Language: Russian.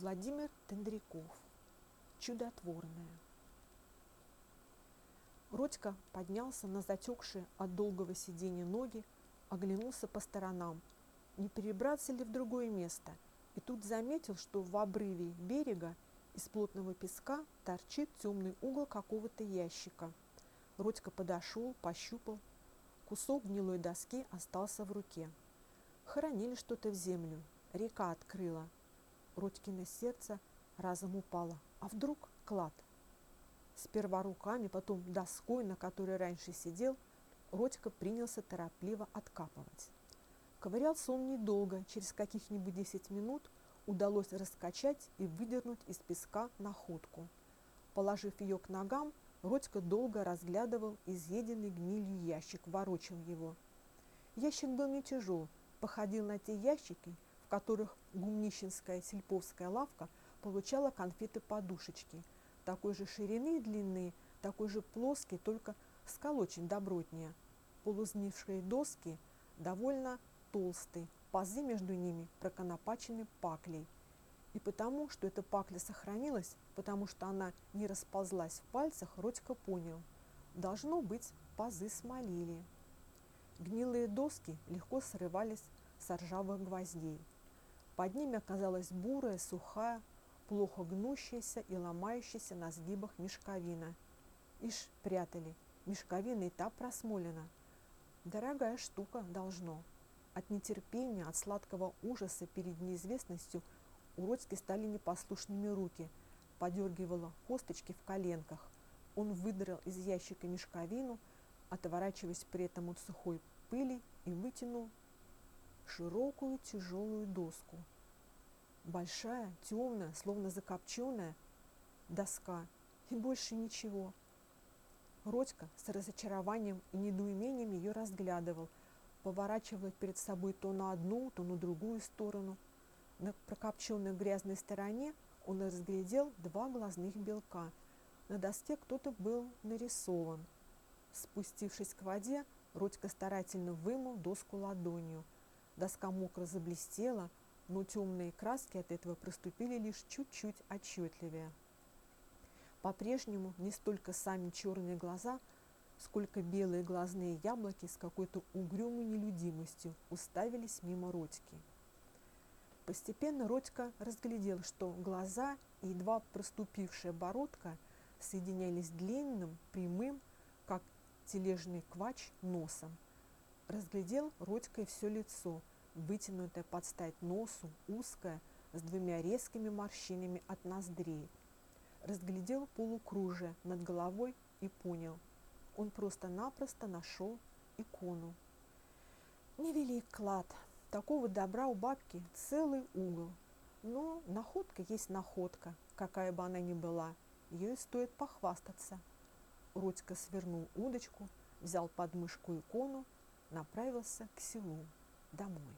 Владимир Тендряков. Чудотворная. Родька поднялся на затекшие от долгого сидения ноги, оглянулся по сторонам, не перебраться ли в другое место, и тут заметил, что в обрыве берега из плотного песка торчит темный угол какого-то ящика. Родька подошел, пощупал. Кусок гнилой доски остался в руке. Хоронили что-то в землю. Река открыла. Родькино сердце разом упало. А вдруг клад? Сперва руками, потом доской, на которой раньше сидел, Родька принялся торопливо откапывать. Ковырялся он недолго, через каких-нибудь десять минут удалось раскачать и выдернуть из песка находку. Положив ее к ногам, Родька долго разглядывал изъеденный гнилью ящик, ворочал его. Ящик был не тяжел, походил на те ящики, в которых гумнищенская сельповская лавка получала конфеты-подушечки, такой же ширины и длины, такой же плоский, только сколочен добротнее. Полузнившие доски довольно толстые, пазы между ними проконопачены паклей. И потому, что эта пакля сохранилась, потому что она не расползлась в пальцах, Родька понял. Должно быть, пазы смолили. Гнилые доски легко срывались с ржавых гвоздей. Под ними оказалась бурая, сухая, плохо гнущаяся и ломающаяся на сгибах мешковина. Ишь, прятали, мешковина и та просмолена. Дорогая штука должно. От нетерпения, от сладкого ужаса перед неизвестностью у стали непослушными руки, подергивала косточки в коленках. Он выдрал из ящика мешковину, отворачиваясь при этом от сухой пыли и вытянул широкую тяжелую доску. Большая, темная, словно закопченная доска и больше ничего. Родька с разочарованием и недоумением ее разглядывал, поворачивая перед собой то на одну, то на другую сторону. На прокопченной грязной стороне он разглядел два глазных белка. На доске кто-то был нарисован. Спустившись к воде, Родька старательно вымыл доску ладонью – Доска мокро заблестела, но темные краски от этого проступили лишь чуть-чуть отчетливее. По-прежнему не столько сами черные глаза, сколько белые глазные яблоки с какой-то угрюмой нелюдимостью уставились мимо Родьки. Постепенно Родька разглядел, что глаза и едва проступившая бородка соединялись длинным, прямым, как тележный квач, носом – Разглядел Родька и все лицо, вытянутое под стать носу, узкое, с двумя резкими морщинами от ноздрей. Разглядел полукружие над головой и понял. Он просто-напросто нашел икону. Невелик клад. Такого добра у бабки целый угол. Но находка есть находка, какая бы она ни была. Ее стоит похвастаться. Родька свернул удочку, взял под мышку икону направился к селу домой.